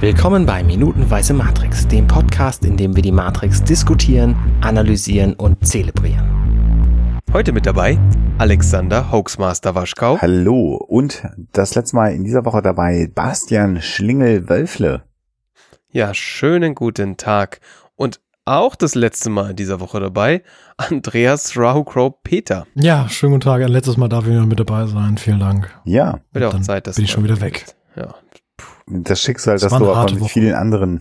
Willkommen bei Minutenweise Matrix, dem Podcast, in dem wir die Matrix diskutieren, analysieren und zelebrieren. Heute mit dabei Alexander Hoaxmaster Waschkau. Hallo und das letzte Mal in dieser Woche dabei Bastian Schlingel-Wölfle. Ja, schönen guten Tag. Und auch das letzte Mal in dieser Woche dabei Andreas Rahukrow Peter. Ja, schönen guten Tag. Letztes Mal darf ich noch mit dabei sein. Vielen Dank. Ja. Wird auch Dann Zeit, dass bin ich schon wieder weg. Ja. Das Schicksal, Das das, du harte mit vielen anderen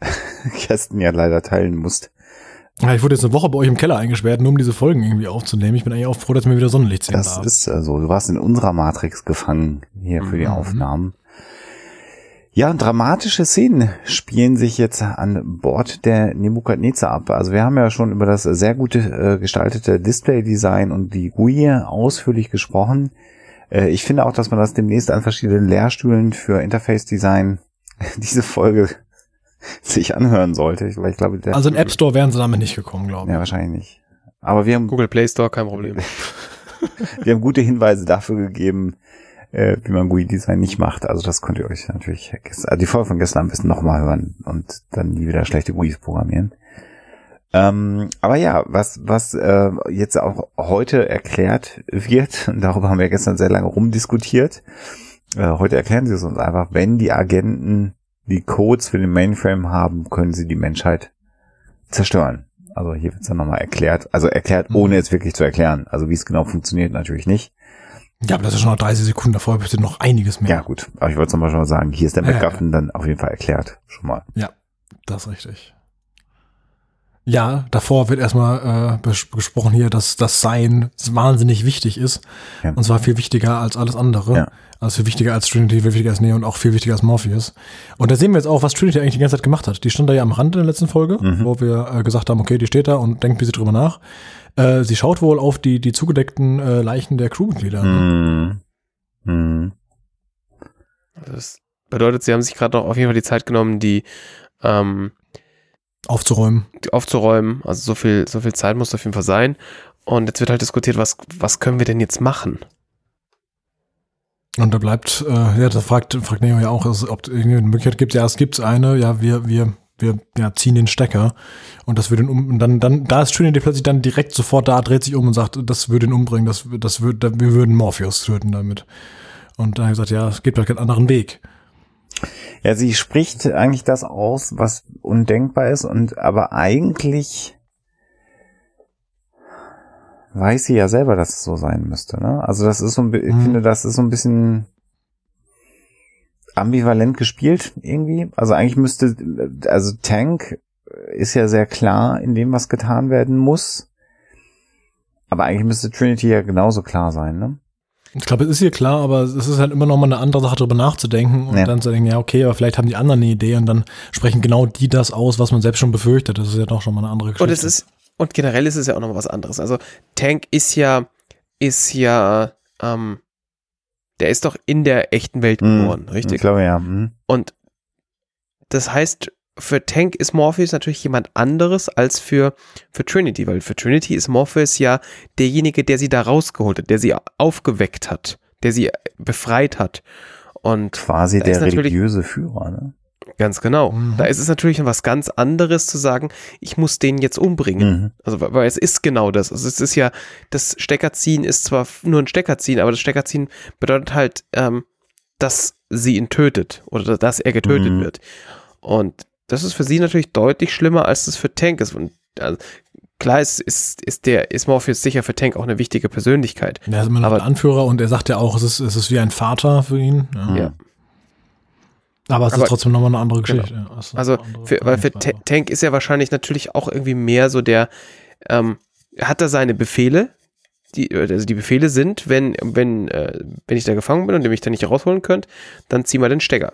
Gästen ja leider teilen musst. Ja, ich wurde jetzt eine Woche bei euch im Keller eingesperrt, nur um diese Folgen irgendwie aufzunehmen. Ich bin eigentlich auch froh, dass mir wieder Sonnenlicht sehen Das darf. ist also, du warst in unserer Matrix gefangen hier für die Mhm. Aufnahmen. Ja, dramatische Szenen spielen sich jetzt an Bord der Nebukadnezar ab. Also wir haben ja schon über das sehr gute äh, gestaltete Display-Design und die GUI ausführlich gesprochen. Äh, ich finde auch, dass man das demnächst an verschiedenen Lehrstühlen für Interface-Design diese Folge sich anhören sollte. Ich, weil ich glaube, der, also in App Store wären sie damit nicht gekommen, glaube ich. Ja, wahrscheinlich nicht. Aber wir haben Google Play Store, kein Problem. wir haben gute Hinweise dafür gegeben, äh, wie man GUI-Design nicht macht. Also das könnt ihr euch natürlich also die Folge von gestern am besten nochmal hören und dann nie wieder schlechte GUIs programmieren. Ähm, aber ja, was, was äh, jetzt auch heute erklärt wird, und darüber haben wir gestern sehr lange rumdiskutiert, äh, heute erklären sie es uns einfach, wenn die Agenten die Codes für den Mainframe haben, können sie die Menschheit zerstören. Also hier wird es dann nochmal erklärt. Also erklärt, Mhm. ohne es wirklich zu erklären. Also wie es genau funktioniert, natürlich nicht. Ja, aber das ist schon noch 30 Sekunden davor, bitte noch einiges mehr. Ja, gut. Aber ich wollte zum Beispiel mal sagen, hier ist der Ja, ja, MacGuffin dann auf jeden Fall erklärt. Schon mal. Das ist richtig. Ja, davor wird erstmal äh, bes besprochen hier, dass das Sein wahnsinnig wichtig ist. Ja. Und zwar viel wichtiger als alles andere. Ja. Also viel wichtiger als Trinity, viel wichtiger als Neo und auch viel wichtiger als Morpheus. Und da sehen wir jetzt auch, was Trinity eigentlich die ganze Zeit gemacht hat. Die stand da ja am Rand in der letzten Folge, Mhm. wo wir äh, gesagt haben, okay, die steht da und denkt ein bisschen drüber nach. Äh, sie schaut wohl auf die, die zugedeckten äh, Leichen der Crewmitglieder. Hm. Hm. Das bedeutet, sie haben sich gerade noch auf jeden Fall die Zeit genommen, die, ähm, Aufzuräumen. aufzuräumen. Also so viel, so viel Zeit muss auf jeden Fall sein. Und jetzt wird halt diskutiert, was, was können wir denn jetzt machen? Und da bleibt, äh, ja, da fragt, fragt Neo ja auch, also, ob es irgendwie eine Möglichkeit gibt. Ja, es gibt eine, ja, wir, wir, wir ja, ziehen den Stecker und das würde ihn um, und dann, dann, da ist Trinity plötzlich dann direkt sofort da, dreht sich um und sagt, das würde ihn umbringen, das, das würde, wir würden Morpheus töten damit. Und da hat er gesagt, ja, es gibt halt keinen anderen Weg. Ja, sie spricht eigentlich das aus, was undenkbar ist und aber eigentlich weiß sie ja selber, dass es so sein müsste. Ne? Also das ist so ein, ich Mhm. finde, das ist so ein bisschen ambivalent gespielt irgendwie. Also eigentlich müsste, also Tank ist ja sehr klar in dem, was getan werden muss. Aber eigentlich müsste Trinity ja genauso klar sein, ne? Ich glaube, es ist hier klar, aber es ist halt immer noch mal eine andere Sache, darüber nachzudenken und Ja. dann zu denken, ja, okay, aber vielleicht haben die anderen eine Idee und dann sprechen genau die das aus, was man selbst schon befürchtet. Das ist ja doch schon mal eine andere Geschichte. Und es ist, und generell ist es ja auch noch was anderes. Also Tank ist ja, ist ja, ähm, der ist doch in der echten Welt Hm. geboren, Ich richtig? glaube ja. Hm. Und das heißt, für Tank ist Morpheus natürlich jemand anderes als für, für Trinity, weil für Trinity ist Morpheus ja derjenige, der sie da rausgeholt hat, der sie aufgeweckt hat, der sie befreit hat. Und Quasi der religiöse Führer, ne? ganz genau, Mhm. da ist es natürlich was ganz anderes zu sagen, ich muss den jetzt umbringen. Mhm. Also, weil es ist genau das. Also, es ist ja, das Steckerziehen ist zwar nur ein Steckerziehen, aber das Steckerziehen bedeutet halt, ähm, dass sie ihn tötet oder dass er getötet Mhm. wird. Und das ist für sie natürlich deutlich schlimmer, als das für Tank ist. Und, also, klar ist, ist, ist der, ist Morpheus sicher für Tank auch eine wichtige Persönlichkeit. Er ist immer noch Aber- der Anführer und er sagt ja auch, es ist, es ist wie ein Vater für ihn. Ja. Ja. Aber es Aber- ist trotzdem nochmal eine andere Genau. Geschichte. Ja, es ist Also, andere für, weil für Ta. Tank ist er wahrscheinlich natürlich auch irgendwie mehr so der, ähm, hat er seine Befehle, die, also die Befehle sind, wenn, wenn, äh, wenn ich da gefangen bin und ihr mich da nicht rausholen könnt, dann zieh mal den Stecker.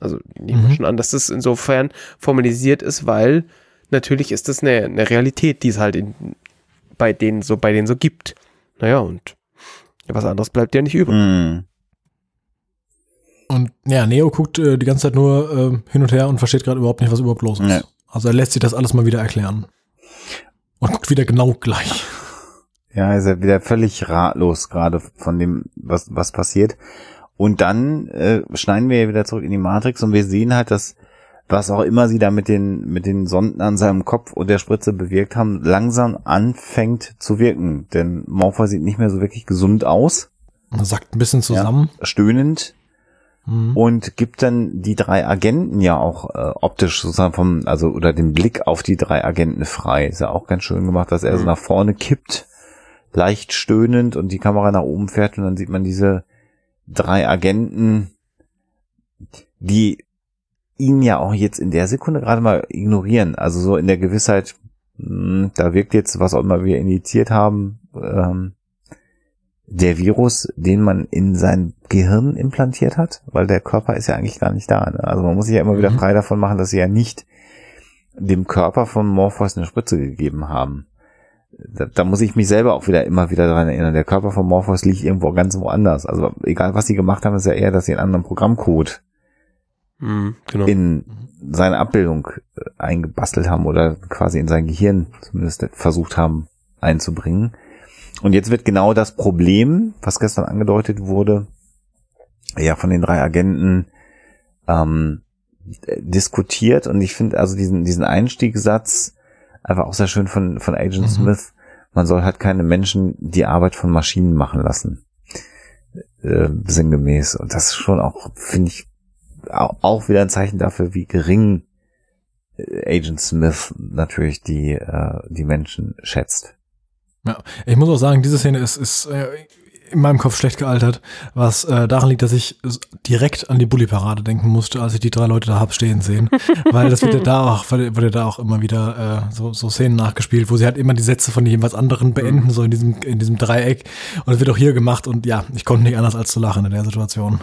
Also nehmen wir Mhm. schon an, dass das insofern formalisiert ist, weil natürlich ist das eine, eine Realität, die es halt in, bei denen so, bei denen so gibt. Naja, und was anderes bleibt ja nicht übrig. Mhm. Und ja, Neo guckt äh, die ganze Zeit nur äh, hin und her und versteht gerade überhaupt nicht, was überhaupt los ist. Nee. Also er lässt sich das alles mal wieder erklären. Und guckt wieder genau gleich. Ja, ist er wieder völlig ratlos gerade von dem, was, was passiert. Und dann äh, schneiden wir ja wieder zurück in die Matrix und wir sehen halt, dass was auch immer sie da mit den, mit den Sonden an seinem Kopf und der Spritze bewirkt haben, langsam anfängt zu wirken. Denn Morpher sieht nicht mehr so wirklich gesund aus. Er sackt ein bisschen zusammen. Ja, stöhnend. Mhm. Und gibt dann die drei Agenten ja auch äh, optisch sozusagen vom, also oder den Blick auf die drei Agenten frei. Ist ja auch ganz schön gemacht, dass er so Mhm. nach vorne kippt, leicht stöhnend und die Kamera nach oben fährt und dann sieht man diese drei Agenten, die ihn ja auch jetzt in der Sekunde gerade mal ignorieren. Also so in der Gewissheit, mh, da wirkt jetzt, was auch immer wir initiiert haben, ähm, der Virus, den man in sein Gehirn implantiert hat, weil der Körper ist ja eigentlich gar nicht da. Ne? Also man muss sich ja immer wieder Mhm. frei davon machen, dass sie ja nicht dem Körper von Morpheus eine Spritze gegeben haben. Da, da muss ich mich selber auch wieder immer wieder daran erinnern. Der Körper von Morpheus liegt irgendwo ganz woanders. Also egal, was sie gemacht haben, ist ja eher, dass sie einen anderen Programmcode Mhm, genau. in seine Abbildung äh, eingebastelt haben oder quasi in sein Gehirn zumindest versucht haben einzubringen. Und jetzt wird genau das Problem, was gestern angedeutet wurde, ja von den drei Agenten ähm, äh, diskutiert. Und ich finde also diesen, diesen Einstiegssatz einfach auch sehr schön von, von Agent Mhm. Smith. Man soll halt keine Menschen die Arbeit von Maschinen machen lassen. Äh, sinngemäß. Und das ist schon auch, finde ich, au- auch wieder ein Zeichen dafür, wie gering äh, Agent Smith natürlich die, äh, die Menschen schätzt. Ich muss auch sagen, diese Szene ist, ist äh, in meinem Kopf schlecht gealtert, was äh, daran liegt, dass ich direkt an die Bulli-Parade denken musste, als ich die drei Leute da hab stehen sehen. Weil das wird ja da auch, wird ja da auch immer wieder äh, so, so Szenen nachgespielt, wo sie halt immer die Sätze von jeweils anderen beenden, so in diesem, in diesem Dreieck. Und das wird auch hier gemacht und ja, ich konnte nicht anders als zu lachen in der Situation.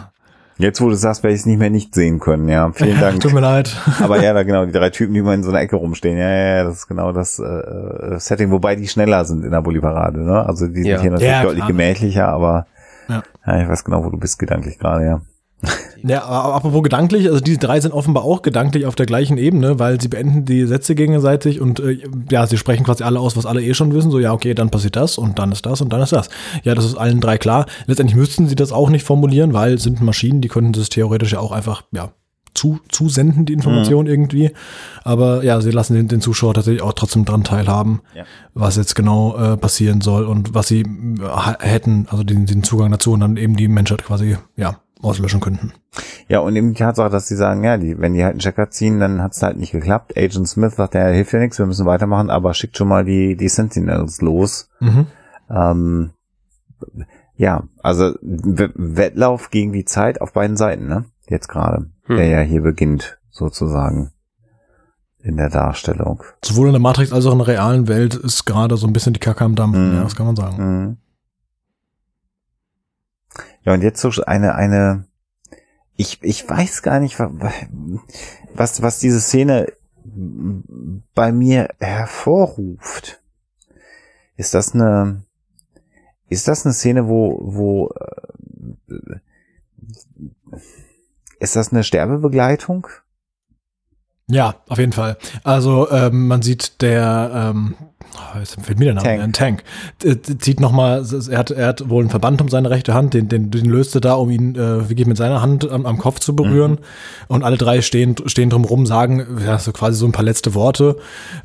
Jetzt, wo du sagst, werde ich es nicht mehr nicht sehen können, ja. Vielen Dank. Tut mir leid. Aber ja, da genau, die drei Typen, die immer in so einer Ecke rumstehen. Ja, ja, ja, das ist genau das äh, äh, Setting, wobei die schneller sind in der Bulli-Parade, ne? Also die sind Ja. hier natürlich Ja, deutlich gemächlicher, aber Ja. ja. ich weiß genau, wo du bist gedanklich gerade, ja. Ja, aber apropos gedanklich, also diese drei sind offenbar auch gedanklich auf der gleichen Ebene, weil sie beenden die Sätze gegenseitig und äh, ja, sie sprechen quasi alle aus, was alle eh schon wissen. So, ja, okay, dann passiert das und dann ist das und dann ist das. Ja, das ist allen drei klar. Letztendlich müssten sie das auch nicht formulieren, weil sind Maschinen, die könnten das theoretisch ja auch einfach, ja, zu, zusenden, die Information irgendwie. Aber ja, sie lassen den, den Zuschauer tatsächlich auch trotzdem dran teilhaben, Ja. was jetzt genau äh, passieren soll und was sie äh, hätten, also den, den Zugang dazu und dann eben die Menschheit quasi, ja, auslöschen könnten. Ja, und eben die Tatsache, dass sie sagen, ja, die, wenn die halt einen Checker ziehen, dann hat's halt nicht geklappt. Agent Smith sagt, ja, hilft ja nichts, wir müssen weitermachen, aber schickt schon mal die, die Sentinels los. Mhm. Ähm, ja, also W- Wettlauf gegen die Zeit auf beiden Seiten, ne? Jetzt gerade, Hm. der ja hier beginnt, sozusagen in der Darstellung. Sowohl in der Matrix als auch in der realen Welt ist gerade so ein bisschen die Kacke am Dampfen, Mhm. ja, das kann man sagen. Mhm. Ja, und jetzt so eine, eine, ich, ich weiß gar nicht, wa- was, was diese Szene bei mir hervorruft. Ist das eine, ist das eine Szene, wo, wo, äh, ist das eine Sterbebegleitung? Ja, auf jeden Fall. Also ähm, man sieht der, ähm, jetzt fällt mir der Name Tank. ein, Tank, äh, zieht nochmal, er hat, er hat wohl einen Verband um seine rechte Hand, den, den, den löste da, um ihn äh, wirklich mit seiner Hand am, am Kopf zu berühren. Und alle drei stehen, stehen drumrum, sagen ja, so quasi so ein paar letzte Worte.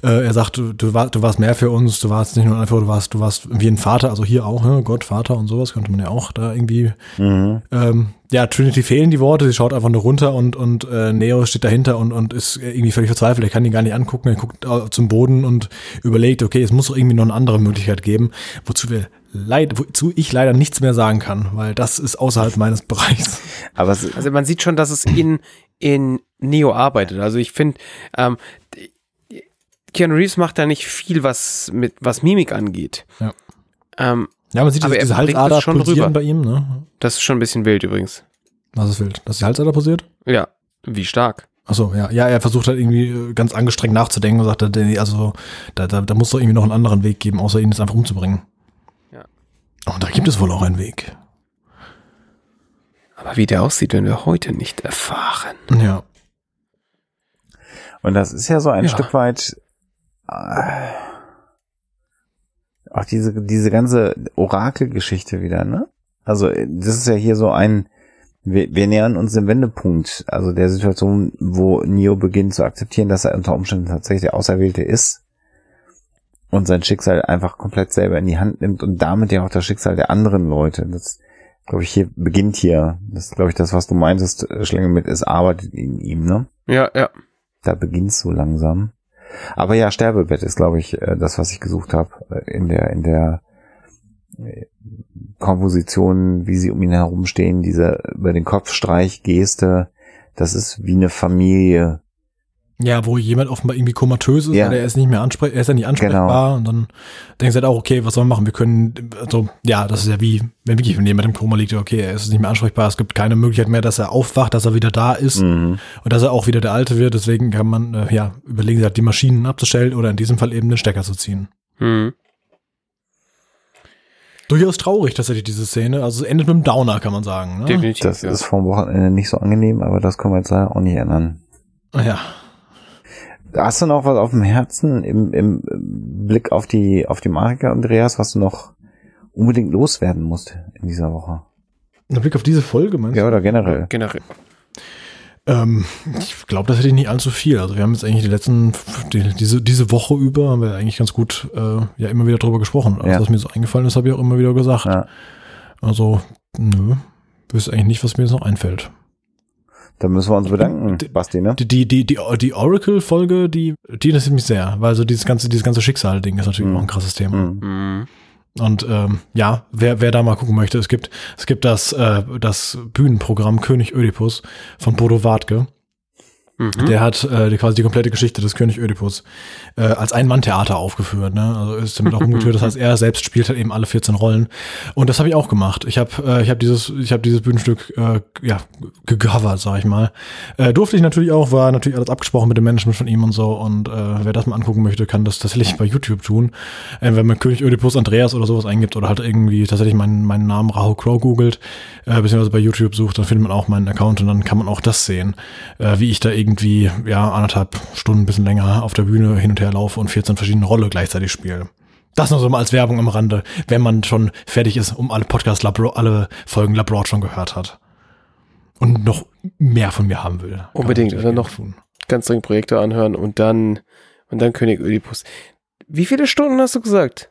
Äh, er sagt, du, du, war, du warst mehr für uns, du warst nicht nur einfach, du warst, du warst wie ein Vater, also hier auch, ne? Gott, Vater und sowas, könnte man ja auch da irgendwie Mhm. ähm, ja, Trinity fehlen die Worte, sie schaut einfach nur runter und, und äh, Neo steht dahinter und, und ist irgendwie völlig verzweifelt. Er kann ihn gar nicht angucken, er guckt äh, zum Boden und überlegt, okay, es muss doch irgendwie noch eine andere Möglichkeit geben, wozu wir leid, wozu ich leider nichts mehr sagen kann, weil das ist außerhalb meines Bereichs. Aber es, Also man sieht schon, dass es in, in Neo arbeitet. Also ich finde, ähm, Keanu Reeves macht da nicht viel, was mit was Mimik angeht. Ja. Ähm, Ja, man sieht Aber diese, er diese Halsader schon pulsieren rüber. bei ihm, ne? das ist schon ein bisschen wild übrigens. Was ist wild? Dass die Halsader pulsiert? Ja, wie stark. Achso, ja. Ja, er versucht halt irgendwie äh, ganz angestrengt nachzudenken und sagt, also da, da, da muss doch irgendwie noch einen anderen Weg geben, außer ihn jetzt einfach umzubringen. Ja. Und da gibt es wohl auch einen Weg. Aber wie der aussieht, werden wir heute nicht erfahren. Ja. Und das ist ja so ein Ja. Stück weit äh, auch diese, diese ganze Orakelgeschichte wieder, ne? Also äh, das ist ja hier so ein wir, wir nähern uns dem Wendepunkt, also der Situation, wo Neo beginnt zu akzeptieren, dass er unter Umständen tatsächlich der Auserwählte ist und sein Schicksal einfach komplett selber in die Hand nimmt und damit ja auch das Schicksal der anderen Leute. Das, glaube ich, hier beginnt hier. Das ist, glaube ich, das, was du meintest, äh, Schlinge mit, es arbeitet in ihm, ne? Ja, ja. Da beginnt's so langsam. Aber ja, Sterbebett ist, glaube ich, äh, das, was ich gesucht habe äh, in der in der äh, Komposition, wie sie um ihn herumstehen, diese über den Kopfstreich Geste. Das ist wie eine Familie. Ja, wo jemand offenbar irgendwie komatös ist, Ja. oder er ist nicht mehr ansprech er ist ja nicht ansprechbar und dann denkst du halt auch, okay, was sollen wir machen? Wir können, also, ja, das ist ja wie, wenn wirklich wenn jemand im Koma liegt, okay, er ist nicht mehr ansprechbar, es gibt keine Möglichkeit mehr, dass er aufwacht, dass er wieder da ist Mhm. und dass er auch wieder der Alte wird, deswegen kann man, äh, ja, überlegen, halt die Maschinen abzustellen oder in diesem Fall eben den Stecker zu ziehen. Hm. Durchaus traurig tatsächlich diese Szene, also es endet mit einem Downer, kann man sagen. Ne? Definitiv. Das ja. ist vom Wochenende nicht so angenehm, aber das können wir jetzt leider auch nicht ändern. Ja. Hast du noch was auf dem Herzen im, im Blick auf die auf die Marke, Andreas, was du noch unbedingt loswerden musst in dieser Woche? Ein Blick auf diese Folge, meinst du? Ja, oder generell? Generell. Ähm, ich glaube, das hätte ich nicht allzu viel. Also wir haben jetzt eigentlich die letzten, die, diese, diese Woche über haben wir eigentlich ganz gut äh, ja immer wieder drüber gesprochen. Also Ja. was mir so eingefallen ist, habe ich auch immer wieder gesagt. Ja. Also, nö, wüsste eigentlich nicht, was mir jetzt noch einfällt. Dann müssen wir uns bedanken, Die- Basti, ne? Die, die, die, die, die Oracle-Folge, die, die interessiert mich sehr, weil so dieses ganze, dieses ganze Schicksal-Ding ist natürlich Mhm. auch ein krasses Thema. Mhm. Und ähm, ja, wer, wer da mal gucken möchte, es gibt, es gibt das, äh, das Bühnenprogramm König Ödipus von Bodo Wartke. Mhm. Der hat äh, quasi die komplette Geschichte des König Ödipus äh, als Ein-Mann-Theater aufgeführt. Ne? Also ist damit auch umgetürt. Das heißt, er selbst spielt halt eben alle 14 Rollen. Und das habe ich auch gemacht. Ich habe äh, ich hab dieses, ich hab dieses Bühnenstück äh, ja, gecovert, sag ich mal. Äh, durfte ich natürlich auch, war natürlich alles abgesprochen mit dem Management von ihm und so. Und äh, wer das mal angucken möchte, kann das tatsächlich bei YouTube tun. Äh, wenn man König Ödipus Andreas oder sowas eingibt oder halt irgendwie tatsächlich meinen, meinen Namen Rahu Crow googelt, äh, beziehungsweise bei YouTube sucht, dann findet man auch meinen Account und dann kann man auch das sehen, äh, wie ich da irgendwie, ja, anderthalb Stunden, ein bisschen länger auf der Bühne hin und her laufe und 14 verschiedene Rolle gleichzeitig spiele. Das noch so mal als Werbung am Rande, wenn man schon fertig ist, um alle Podcast Labro alle Folgen Labroad schon gehört hat. Und noch mehr von mir haben will. Unbedingt, natürlich oder noch- tun. Ganz dringend Projekte anhören und dann, und dann König Ödipus. Wie viele Stunden hast du gesagt?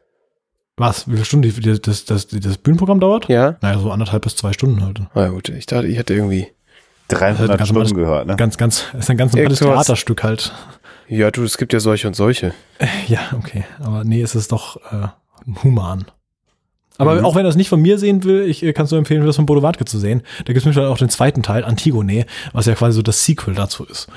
Was? Wie viele Stunden die, die, das, das, das Bühnenprogramm dauert? Ja? Naja, so anderthalb bis zwei Stunden halt. Na gut, ich dachte, ich hatte irgendwie. 300 ganz Stunden normales- gehört, ne? Ganz, ganz, ist ein ganz normales Irgendwas- Theaterstück halt. Ja, du, es gibt ja solche und solche. Ja, okay. Aber nee, es ist doch äh, human. Aber Mhm. auch wenn er es nicht von mir sehen will, ich äh, kann es nur empfehlen, das von Bodo Wartke zu sehen. Da gibt es mittlerweile auch den zweiten Teil, Antigone, was ja quasi so das Sequel dazu ist.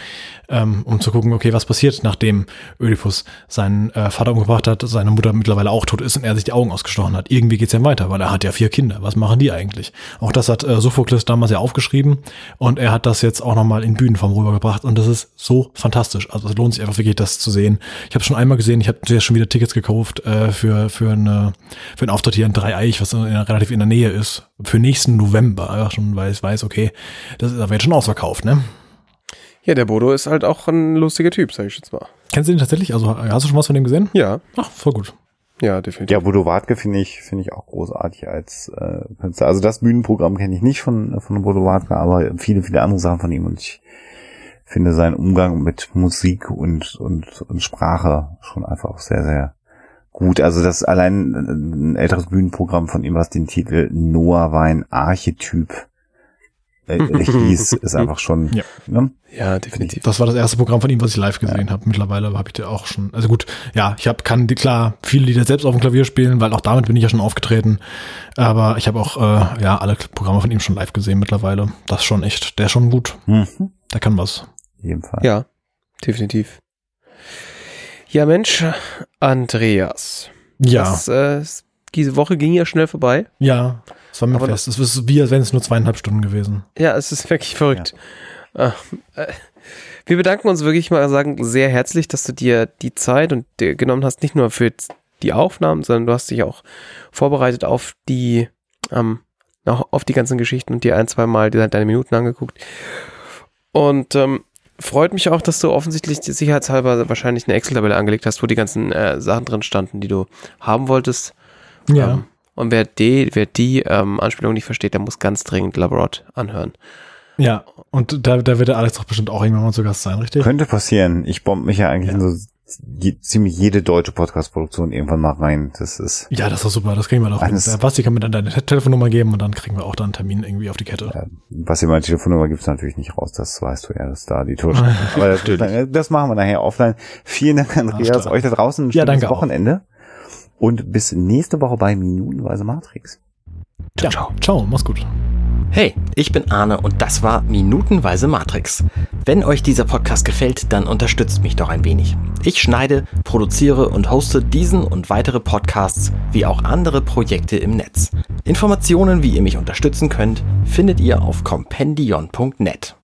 Ähm, um zu gucken, okay, was passiert, nachdem Ödipus seinen äh, Vater umgebracht hat, seine Mutter mittlerweile auch tot ist und er sich die Augen ausgestochen hat. Irgendwie geht's ja weiter, weil er hat ja vier Kinder. Was machen die eigentlich? Auch das hat äh, Sophokles damals ja aufgeschrieben und er hat das jetzt auch nochmal in Bühnenform rübergebracht und das ist so fantastisch. Also es lohnt sich einfach wirklich, das zu sehen. Ich habe schon einmal gesehen, ich habe ja schon wieder Tickets gekauft äh, für, für, eine, für einen Auftritt hier in Dreieich, was in, relativ in der Nähe ist, für nächsten November. Ja, schon weiß, weiß, okay, das ist aber jetzt schon ausverkauft, ne? Ja, der Bodo ist halt auch ein lustiger Typ, sag ich jetzt mal. Kennst du den tatsächlich? Also hast du schon was von dem gesehen? Ja, Ach, voll gut. ja, definitiv. Ja, Bodo Wartke finde ich, finde ich auch großartig als äh, Künstler. Also das Bühnenprogramm kenne ich nicht von, von Bodo Wartke, aber viele, viele andere Sachen von ihm und ich finde seinen Umgang mit Musik und, und, und Sprache schon einfach auch sehr, sehr gut. Also das allein ein älteres Bühnenprogramm von ihm, was den Titel Noah war ein Archetyp äh, hieß, ist einfach schon, Ja. ne? Ja, definitiv. Das war das erste Programm von ihm, was ich live gesehen habe. Mittlerweile habe ich da auch schon. Also gut, ja, ich habe kann die klar viele Lieder selbst auf dem Klavier spielen, weil auch damit bin ich ja schon aufgetreten. Aber ich habe auch äh, ja alle Programme von ihm schon live gesehen mittlerweile. Das ist schon echt, der ist schon gut. Mhm. Der kann was. In jedem Fall. Ja, definitiv. Ja, Mensch, Andreas. Ja, Das, äh, diese Woche ging ja schnell vorbei. ja. Es war mir fest. Es ist wie, als wären es nur zweieinhalb Stunden gewesen. Ja, es ist wirklich verrückt. Ah, äh, wir bedanken uns wirklich mal sagen sehr herzlich, dass du dir die Zeit und dir genommen hast, nicht nur für die Aufnahmen, sondern du hast dich auch vorbereitet auf die, ähm, auf die ganzen Geschichten und dir ein, zwei Mal deine, deine Minuten angeguckt. Und ähm, freut mich auch, dass du offensichtlich sicherheitshalber wahrscheinlich eine Excel-Tabelle angelegt hast, wo die ganzen äh, Sachen drin standen, die du haben wolltest. Ja. Ähm, Und wer die, wer die ähm, Anspielung nicht versteht, der muss ganz dringend Labrot anhören. Ja, und da, da wird der Alex doch bestimmt auch irgendwann mal zu Gast sein, richtig? Könnte passieren. Ich bombe mich ja eigentlich in so je, ziemlich jede deutsche Podcast-Produktion irgendwann mal rein. Das ist. Ja, das ist super, das kriegen wir doch. Eines- Basti kann mir dann deine Te- Telefonnummer geben und dann kriegen wir auch dann einen Termin irgendwie auf die Kette. Ja, was ihr meine Telefonnummer gibt's natürlich nicht raus, das weißt du ja, das ist da die Tour. Aber das, das machen wir nachher offline. Vielen Dank, Andreas, klar. euch da draußen ein Ja, schönes danke auch. Und bis nächste Woche bei Minutenweise Matrix. Ja, ciao, mach's gut. Hey, ich bin Arne und das war Minutenweise Matrix. Wenn euch dieser Podcast gefällt, dann unterstützt mich doch ein wenig. Ich schneide, produziere und hoste diesen und weitere Podcasts wie auch andere Projekte im Netz. Informationen, wie ihr mich unterstützen könnt, findet ihr auf compendion.net.